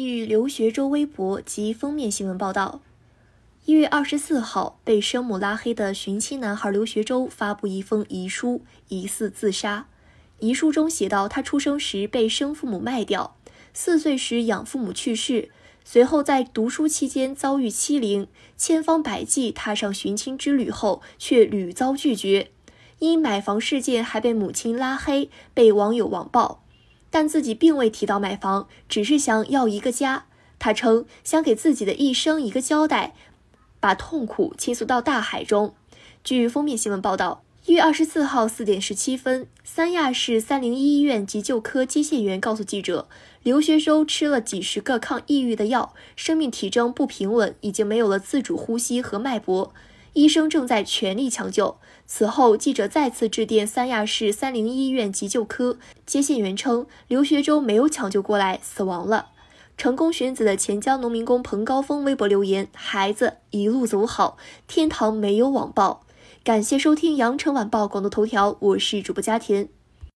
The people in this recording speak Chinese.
据刘学周微博及封面新闻报道，一月二十四号，被生母拉黑的寻亲男孩刘学周发布一封遗书，疑似自杀。遗书中写道，他出生时被生父母卖掉，四岁时养父母去世，随后在读书期间遭遇欺凌，千方百计踏上寻亲之旅后，却屡遭拒绝。因买房事件还被母亲拉黑，被网友网暴。但自己并未提到买房，只是想要一个家。他称想给自己的一生一个交代，把痛苦倾诉到大海中。据封面新闻报道，一月二十四号四点十七分，三亚市三零一医院急救科接线员告诉记者，刘学周吃了几十个抗抑郁的药，生命体征不平稳，已经没有了自主呼吸和脉搏。医生正在全力抢救。此后，记者再次致电三亚市三零医院急救科，接线员称刘学周没有抢救过来，死亡了。成功寻子的钱江农民工彭高峰微博留言：“孩子一路走好，天堂没有网暴。”感谢收听羊城晚报广东头条，我是主播佳田。